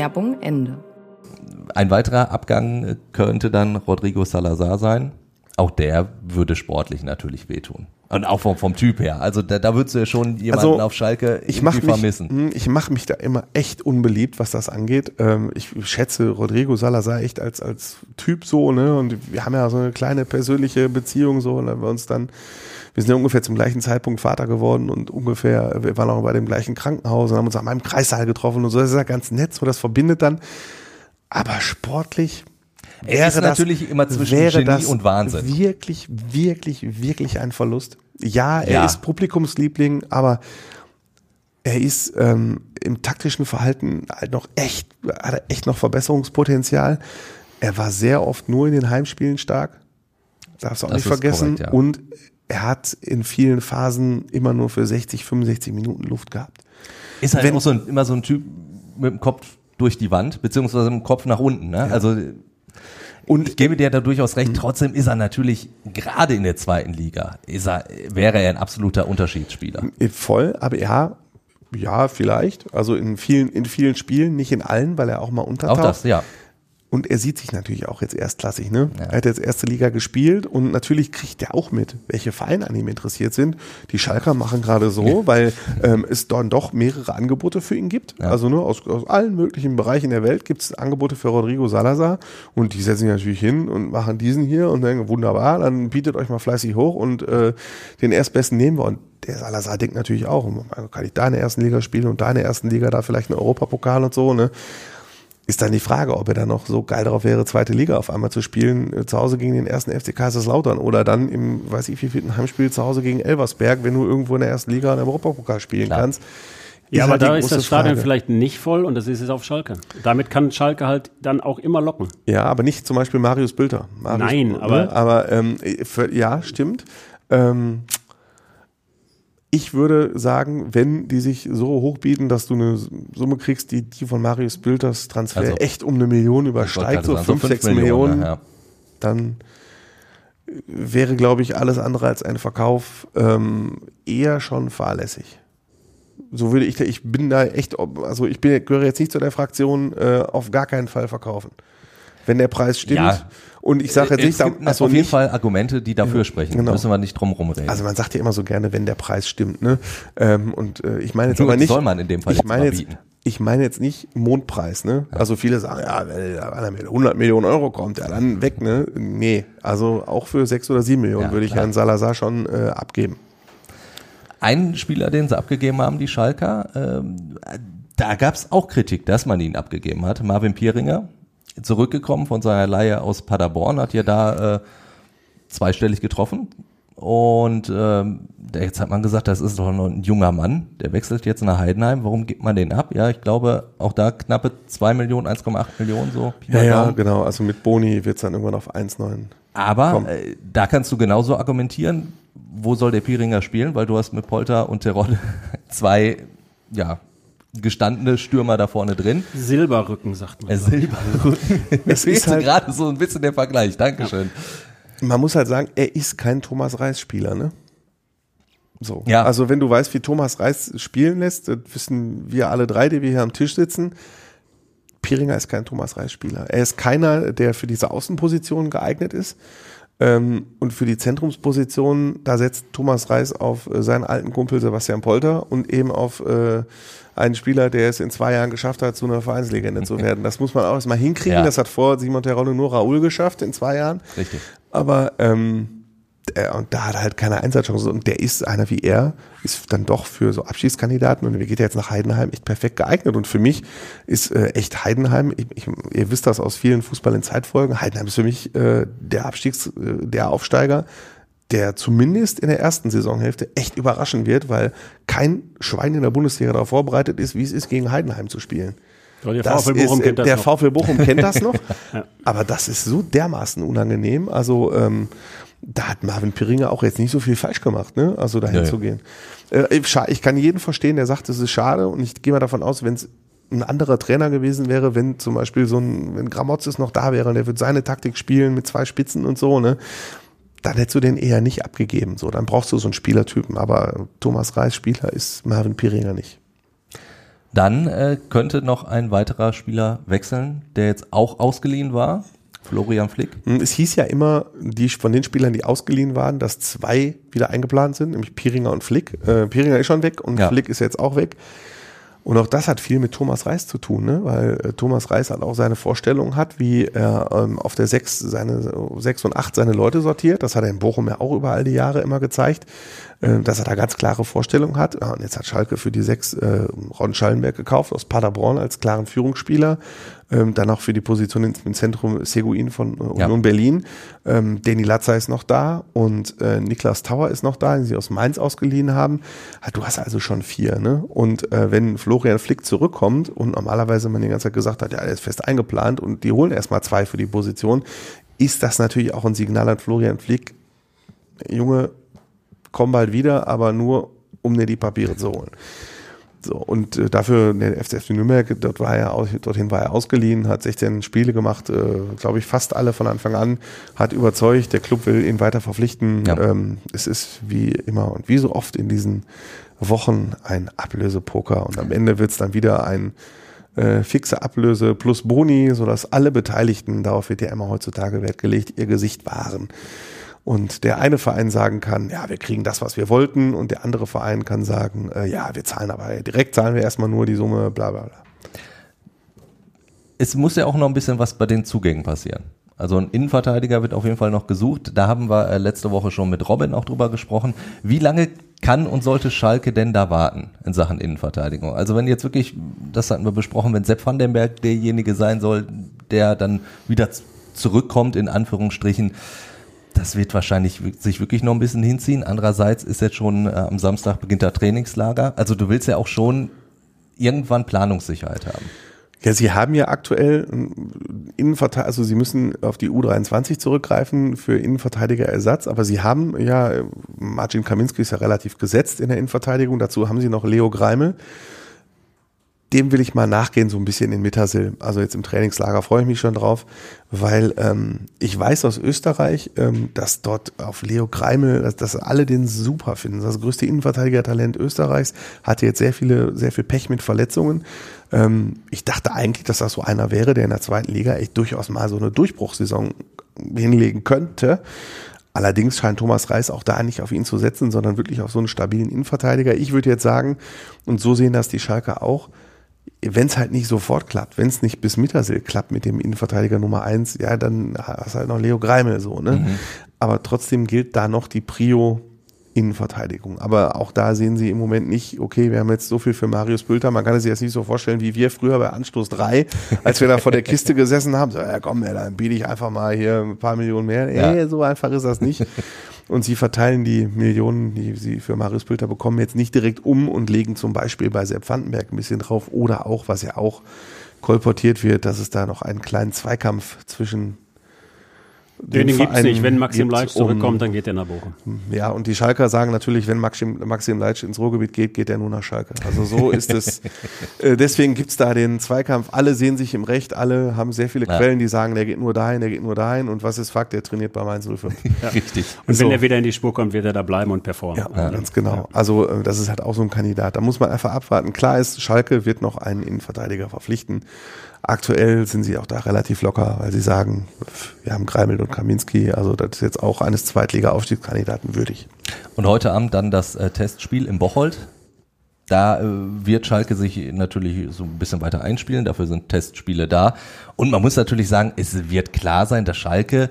Werbung Ende. ein weiterer Abgang äh, könnte dann Rodrigo Salazar sein. Auch der würde sportlich natürlich wehtun. Und auch vom, vom Typ her. Also da, da würdest du ja schon jemanden Also, auf Schalke ich mache irgendwie mich, vermissen. hm, ich mache mich da immer echt unbeliebt, was das angeht. Ähm, ich schätze Rodrigo Salazar echt als als Typ so, ne? Und wir haben ja so eine kleine persönliche Beziehung so, und da haben wir uns dann, wir sind ja ungefähr zum gleichen Zeitpunkt Vater geworden und ungefähr, wir waren auch bei dem gleichen Krankenhaus und haben uns an meinem Kreissaal getroffen und so. Das ist ja ganz nett, so das verbindet dann. Aber sportlich Er ist natürlich immer zwischen wäre Genie das und Wahnsinn. Wirklich, wirklich, wirklich ein Verlust. Ja, er Ja. ist Publikumsliebling, aber er ist ähm, im taktischen Verhalten halt noch echt, hat er echt noch Verbesserungspotenzial. Er war sehr oft nur in den Heimspielen stark. Darfst du auch Das nicht vergessen. korrekt, ja. Und er hat in vielen Phasen immer nur für 60, 65 Minuten Luft gehabt. Ist halt wenn- auch so ein, immer so ein Typ mit dem Kopf durch die Wand, beziehungsweise mit dem Kopf nach unten. Ne? Also Und ich gebe dir da durchaus recht. Trotzdem ist er natürlich gerade in der zweiten Liga, ist er, wäre er ein absoluter Unterschiedsspieler. Voll, aber ja, ja, vielleicht. Also in vielen, in vielen Spielen, nicht in allen, weil er auch mal untertaucht. Auch das, ja. Und er sieht sich natürlich auch jetzt erstklassig, ne? Ja. Er hat jetzt erste Liga gespielt und natürlich kriegt er auch mit, welche Vereine an ihm interessiert sind. Die Schalker machen gerade so, weil ähm, es dann doch mehrere Angebote für ihn gibt. Ja. Also nur aus, aus allen möglichen Bereichen der Welt gibt es Angebote für Rodrigo Salazar und die setzen sich natürlich hin und machen diesen hier und denken, wunderbar, dann bietet euch mal fleißig hoch und äh, den Erstbesten nehmen wir. Und der Salazar denkt natürlich auch, kann ich da in der ersten Liga spielen und da in der ersten Liga da vielleicht einen Europapokal und so, ne? Ist dann die Frage, ob er dann noch so geil darauf wäre, zweite Liga auf einmal zu spielen, äh, zu Hause gegen den ersten FC Kaiserslautern oder dann im, weiß ich wie vierten Heimspiel zu Hause gegen Elversberg, wenn du irgendwo in der ersten Liga einen Europapokal spielen Klar. kannst. Ja, aber halt da ist das Stadion Frage. vielleicht nicht voll und das ist es auf Schalke. Damit kann Schalke halt dann auch immer locken. Ja, aber nicht zum Beispiel Marius Bülter. Marius, Nein, ne? aber- aber ähm, für, ja, stimmt. Ähm, ich würde sagen, wenn die sich so hoch bieten, dass du eine Summe kriegst, die die von Marius Bülters Transfer Also, echt um eine Million übersteigt, so sagen, 5, fünf 6 Millionen, ja. dann wäre, glaube ich, alles andere als ein Verkauf ähm, eher schon fahrlässig. So würde ich, ich bin da echt, also ich bin, gehöre jetzt nicht zu der Fraktion, äh, auf gar keinen Fall verkaufen. Wenn der Preis stimmt. Ja. Und ich sage jetzt es nicht, gibt also auf jeden nicht, Fall Argumente, die dafür sprechen. genau. Müssen wir nicht drum rumreden. also man sagt ja immer so gerne, wenn der Preis stimmt, ne? Ähm, und äh, ich meine jetzt Nur aber nicht. soll man in dem Fall ich meine jetzt, bieten. ich meine jetzt nicht Mondpreis, ne? Also viele sagen, ja, wenn da mit 100 Millionen Euro kommt, ja dann weg, ne? Nee, also auch für 6 oder 7 Millionen Ja, würde ich klar. Herrn Salazar schon äh, abgeben. Ein Spieler, den sie abgegeben haben, die Schalker, ähm, da gab es auch Kritik, dass man ihn abgegeben hat. Marvin Pieringer, zurückgekommen von seiner Leihe aus Paderborn, hat ja da äh, zweistellig getroffen. Und ähm, jetzt hat man gesagt, das ist doch noch ein junger Mann, der wechselt jetzt nach Heidenheim. Warum gibt man den ab? Ja, ich glaube, auch da knappe 2 Millionen, 1,8 Millionen so. Ja, ja, genau. Also mit Boni wird es dann irgendwann auf 1,9. Aber äh, da kannst du genauso argumentieren, wo soll der Piringer spielen? Weil du hast mit Polter und Terodde (laughs) zwei, ja, gestandene Stürmer da vorne drin. Silberrücken, sagt man. Äh, Silberrücken. (laughs) Es ist halt- gerade so ein bisschen der Vergleich. Dankeschön. Man muss halt sagen, er ist kein Thomas Reis-Spieler, ne? So. Ja. Also wenn du weißt, wie Thomas Reis spielen lässt, das wissen wir alle drei, die wir hier am Tisch sitzen. Piringer ist kein Thomas Reis-Spieler. Er ist keiner, der für diese Außenposition geeignet ist. Ähm, und für die Zentrumsposition, da setzt Thomas Reis auf äh, seinen alten Kumpel Sebastian Polter und eben auf äh, einen Spieler, der es in zwei Jahren geschafft hat, zu einer Vereinslegende zu (laughs) werden. Das muss man auch erstmal hinkriegen. Ja. Das hat vor Simon Terodde nur Raoul geschafft in zwei Jahren. Richtig. Aber ähm, der, und da hat er halt keine Einsatzchance. Und der ist einer wie er, ist dann doch für so Abschiedskandidaten und wir geht ja jetzt nach Heidenheim echt perfekt geeignet. Und für mich ist äh, echt Heidenheim, ich, ich, ihr wisst das aus vielen Fußball in Zeitfolgen, Heidenheim ist für mich äh, der Abstiegs, äh, der Aufsteiger, der zumindest in der ersten Saisonhälfte echt überraschen wird, weil kein Schwein in der Bundesliga darauf vorbereitet ist, wie es ist, gegen Heidenheim zu spielen. Ja, der Das VfL Bochum ist, äh, kennt das der noch. VfL Bochum kennt das noch, (laughs) aber das ist so dermaßen unangenehm. Also ähm, da hat Marvin Piringer auch jetzt nicht so viel falsch gemacht, ne? Also dahin Ja, zu gehen. Äh, ich kann jeden verstehen, der sagt, es ist schade und ich gehe mal davon aus, wenn es ein anderer Trainer gewesen wäre, wenn zum Beispiel so ein, wenn Gramotzes noch da wäre und der wird seine Taktik spielen mit zwei Spitzen und so, ne? Dann hättest du den eher nicht abgegeben. So, dann brauchst du so einen Spielertypen. Aber Thomas Reis Spieler ist Marvin Piringer nicht. Dann äh, könnte noch ein weiterer Spieler wechseln, der jetzt auch ausgeliehen war. Florian Flick. Hm, Es hieß ja immer, die von den Spielern, die ausgeliehen waren, dass zwei wieder eingeplant sind, nämlich Piringer und Flick. Äh, Piringer ist schon weg und Ja. Flick ist jetzt auch weg. Und auch das hat viel mit Thomas Reis zu tun, ne? weil äh, Thomas Reis halt auch seine Vorstellung hat, wie er ähm, auf der 6 seine 6 und 8 seine Leute sortiert. Das hat er in Bochum ja auch über all die Jahre immer gezeigt, dass er da ganz klare Vorstellungen hat. Ja, und jetzt hat Schalke für die 6 äh, Ron Schallenberg gekauft aus Paderborn als klaren Führungsspieler. Ähm, dann auch für die Position im Zentrum Seguin von äh, Ja. Union Berlin. Ähm, Danny Latzer ist noch da und äh, Niklas Tauer ist noch da, den sie aus Mainz ausgeliehen haben. Ah, Du hast also schon vier. Ne? Und äh, wenn Florian Flick zurückkommt und normalerweise man die ganze Zeit gesagt hat, ja, er ist fest eingeplant und die holen erstmal zwei für die Position, ist das natürlich auch ein Signal an Florian Flick, Junge, komm bald wieder, aber nur, um dir die Papiere zu holen. So, und äh, dafür, der FCF Nürnberg, dort war er aus, dorthin war er ausgeliehen, hat 16 Spiele gemacht, äh, glaube ich, fast alle von Anfang an, hat überzeugt, der Club will ihn weiter verpflichten. Ja. Ähm, es ist wie immer und wie so oft in diesen Wochen ein Ablösepoker und am Ende wird es dann wieder ein äh, fixe Ablöse plus Boni, sodass alle Beteiligten, darauf wird ja immer heutzutage Wert gelegt, ihr Gesicht wahren. Und der eine Verein sagen kann, ja, wir kriegen das, was wir wollten, und der andere Verein kann sagen, äh, ja, wir zahlen aber direkt zahlen wir erstmal nur die Summe, bla bla bla. Es muss ja auch noch ein bisschen was bei den Zugängen passieren. Also ein Innenverteidiger wird auf jeden Fall noch gesucht. Da haben wir äh, letzte Woche schon mit Robin auch drüber gesprochen. Wie lange kann und sollte Schalke denn da warten in Sachen Innenverteidigung? Also wenn jetzt wirklich, das hatten wir besprochen, wenn Sepp Vandenberg derjenige sein soll, der dann wieder zurückkommt, in Anführungsstrichen, das wird wahrscheinlich sich wirklich noch ein bisschen hinziehen. Andererseits ist jetzt schon äh, am Samstag beginnt der Trainingslager. Also du willst ja auch schon irgendwann Planungssicherheit haben. Ja, sie haben ja aktuell einen Innenverteidiger, also sie müssen auf die U23 zurückgreifen für Innenverteidigerersatz, aber sie haben ja, Marcin Kaminski ist ja relativ gesetzt in der Innenverteidigung, dazu haben sie noch Leo Greimel. Dem will ich mal nachgehen, so ein bisschen in Mittersill. Also jetzt im Trainingslager freue ich mich schon drauf, weil ähm, ich weiß aus Österreich, ähm, dass dort auf Leo Greimel, dass, dass alle den super finden. Das größte Innenverteidiger-Talent Österreichs, hatte jetzt sehr viele, sehr viel Pech mit Verletzungen. Ähm, ich dachte eigentlich, dass das so einer wäre, der in der zweiten Liga echt durchaus mal so eine Durchbruchssaison hinlegen könnte. Allerdings scheint Thomas Reis auch da nicht auf ihn zu setzen, sondern wirklich auf so einen stabilen Innenverteidiger. Ich würde jetzt sagen, und so sehen das die Schalker auch, wenn es halt nicht sofort klappt, wenn es nicht bis Mittersill klappt mit dem Innenverteidiger Nummer eins, ja, dann hast du halt noch Leo Greimel so, ne? Aber trotzdem gilt da noch die Prio Innenverteidigung. Aber auch da sehen sie im Moment nicht, okay, wir haben jetzt so viel für Marius Bülter, man kann es sich jetzt nicht so vorstellen, wie wir früher bei Anstoß 3, als wir da vor der Kiste gesessen haben, so, ja komm, ey, dann biete ich einfach mal hier ein paar Millionen mehr. Ja. Ey, so einfach ist das nicht. Und sie verteilen die Millionen, die sie für Marius Bülter bekommen, jetzt nicht direkt um und legen zum Beispiel bei Sepp Vandenberg ein bisschen drauf. Oder auch, was ja auch kolportiert wird, dass es da noch einen kleinen Zweikampf zwischen den, den gibt es nicht. Wenn Maxim Leitsch zurückkommt, um, dann geht er nach Bochum. Ja, und die Schalker sagen natürlich, wenn Maxim, Maxim Leitsch ins Ruhrgebiet geht, geht er nur nach Schalke. Also so (laughs) ist es. Äh, deswegen gibt's da den Zweikampf. Alle sehen sich im Recht, alle haben sehr viele ja. Quellen, die sagen, der geht nur dahin, der geht nur dahin. Und was ist Fakt? Der trainiert bei Mainz 05. (laughs) Ja. Richtig. Und so. wenn er wieder in die Spur kommt, wird er da bleiben und performen. Ja, ja. ganz genau. Also äh, das ist halt auch so ein Kandidat. Da muss man einfach abwarten. Klar ist, Schalke wird noch einen Innenverteidiger verpflichten. Aktuell sind sie auch da relativ locker, weil sie sagen, wir haben Greimel und Kaminski, also das ist jetzt auch eines Zweitliga-Aufstiegskandidaten würdig. Und heute Abend dann das äh, Testspiel in Bocholt. Da äh, wird Schalke sich natürlich so ein bisschen weiter einspielen, dafür sind Testspiele da. Und man muss natürlich sagen, es wird klar sein, dass Schalke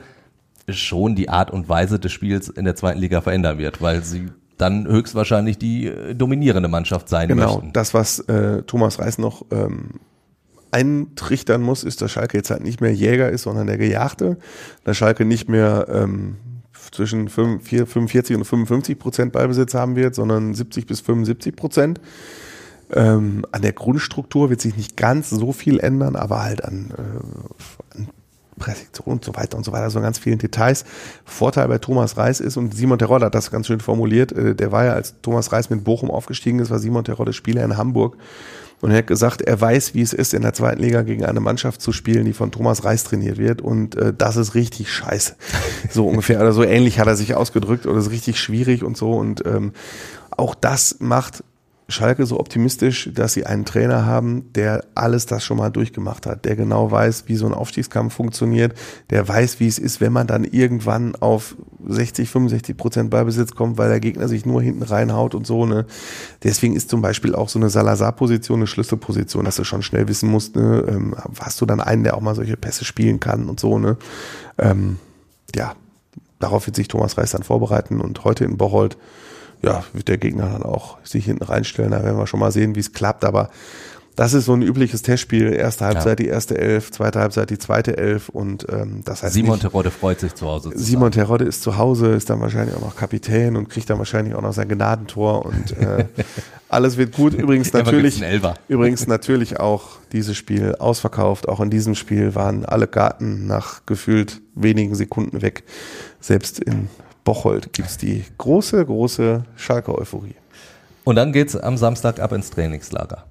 schon die Art und Weise des Spiels in der zweiten Liga verändern wird, weil sie dann höchstwahrscheinlich die äh, dominierende Mannschaft sein genau, möchten. Genau, das, was äh, Thomas Reis noch ähm, eintrichtern muss, ist, dass Schalke jetzt halt nicht mehr Jäger ist, sondern der Gejagte. Dass Schalke nicht mehr ähm, zwischen 45 und 55 Prozent Ballbesitz haben wird, sondern 70 bis 75 Prozent. Ähm, an der Grundstruktur wird sich nicht ganz so viel ändern, aber halt an, äh, an Präzision und so weiter und so weiter, so ganz vielen Details. Vorteil bei Thomas Reis ist, und Simon Terodde hat das ganz schön formuliert, äh, der war ja, als Thomas Reis mit Bochum aufgestiegen ist, war Simon Terodde Spieler in Hamburg. Und er hat gesagt, er weiß, wie es ist, in der zweiten Liga gegen eine Mannschaft zu spielen, die von Thomas Reis trainiert wird. Und äh, das ist richtig scheiße. (laughs) So ungefähr. Oder so ähnlich hat er sich ausgedrückt. Oder ist richtig schwierig und so. Und ähm, auch das macht Schalke so optimistisch, dass sie einen Trainer haben, der alles das schon mal durchgemacht hat, der genau weiß, wie so ein Aufstiegskampf funktioniert, der weiß, wie es ist, wenn man dann irgendwann auf 60, 65 Prozent Ballbesitz kommt, weil der Gegner sich nur hinten reinhaut und so. Ne. Deswegen ist zum Beispiel auch so eine Salazar-Position eine Schlüsselposition, dass du schon schnell wissen musst, ne, ähm, hast du dann einen, der auch mal solche Pässe spielen kann und so. Ne. Ähm, ja, darauf wird sich Thomas Reis dann vorbereiten und heute in Bocholt ja, wird der Gegner dann auch sich hinten reinstellen. Da werden wir schon mal sehen, wie es klappt. Aber das ist so ein übliches Testspiel. Erste Halbzeit ja. die erste Elf, zweite Halbzeit die zweite Elf und ähm, das heißt Simon Terodde freut sich zu Hause. Zu Simon Terodde ist zu Hause, ist dann wahrscheinlich auch noch Kapitän und kriegt dann wahrscheinlich auch noch sein Gnadentor und äh, (laughs) alles wird gut. Übrigens (laughs) natürlich, (laughs) übrigens natürlich auch dieses Spiel ausverkauft. Auch in diesem Spiel waren alle Garten nach gefühlt wenigen Sekunden weg. Selbst in Bocholt gibt es die große, große Schalke-Euphorie. Und dann geht es am Samstag ab ins Trainingslager.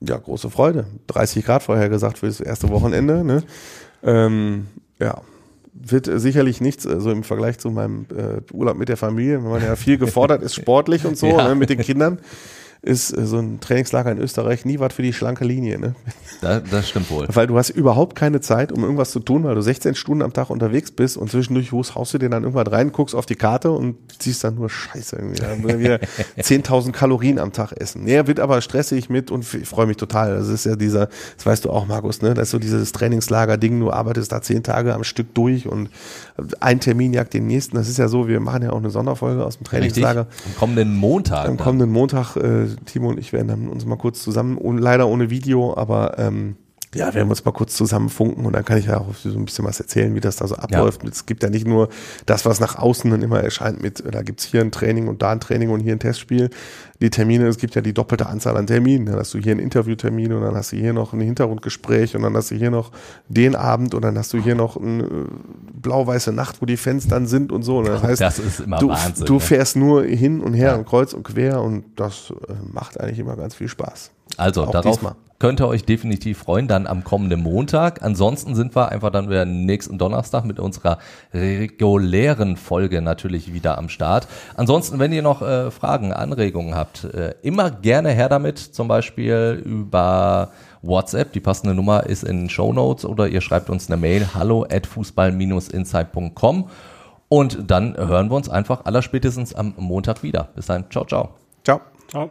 Ja, große Freude. 30 Grad vorher gesagt für das erste Wochenende. Ne? Ähm, ja, wird sicherlich nichts, so also im Vergleich zu meinem äh, Urlaub mit der Familie, wenn man ja viel gefordert ist, sportlich und so, (laughs) ja. ne, mit den Kindern ist äh, so ein Trainingslager in Österreich nie was für die schlanke Linie. Ne? Da, das stimmt wohl. Weil du hast überhaupt keine Zeit, um irgendwas zu tun, weil du 16 Stunden am Tag unterwegs bist und zwischendurch wo haust du dir dann irgendwas rein, guckst auf die Karte und siehst dann nur Scheiße irgendwie. Dann wieder (laughs) 10.000 Kalorien am Tag essen. Nee, wird aber stressig mit und ich freue mich total. Das ist ja dieser, das weißt du auch, Markus, ne? Das ist so dieses Trainingslager-Ding, du arbeitest da zehn Tage am Stück durch und ein Termin jagt den nächsten. Das ist ja so, wir machen ja auch eine Sonderfolge aus dem Trainingslager. Richtig. Am kommenden Montag. Am kommenden Montag äh, Timo und ich werden dann uns mal kurz zusammen, leider ohne Video, aber ähm, ja, werden wir uns mal kurz zusammenfunken und dann kann ich ja auch so ein bisschen was erzählen, wie das da so abläuft. Ja. Es gibt ja nicht nur das, was nach außen dann immer erscheint mit, da gibt's hier ein Training und da ein Training und hier ein Testspiel. Die Termine, es gibt ja die doppelte Anzahl an Terminen. Dann hast du hier einen Interviewtermin und dann hast du hier noch ein Hintergrundgespräch und dann hast du hier noch den Abend und dann hast du hier noch eine blau-weiße Nacht, wo die Fans dann sind und so. Und das heißt, das ist immer du, Wahnsinn, du fährst ne? nur hin und her ja. und kreuz und quer und das äh, macht eigentlich immer ganz viel Spaß. Also Auch darauf diesmal. Könnt ihr euch definitiv freuen, dann am kommenden Montag. Ansonsten sind wir einfach dann wieder nächsten Donnerstag mit unserer regulären Folge natürlich wieder am Start. Ansonsten, wenn ihr noch äh, Fragen, Anregungen habt, äh, immer gerne her damit, zum Beispiel über WhatsApp. Die passende Nummer ist in den Show Notes oder ihr schreibt uns eine Mail hallo at fußball-insight.com und dann hören wir uns einfach allerspätestens am Montag wieder. Bis dann. Ciao, ciao. Ciao. Ciao.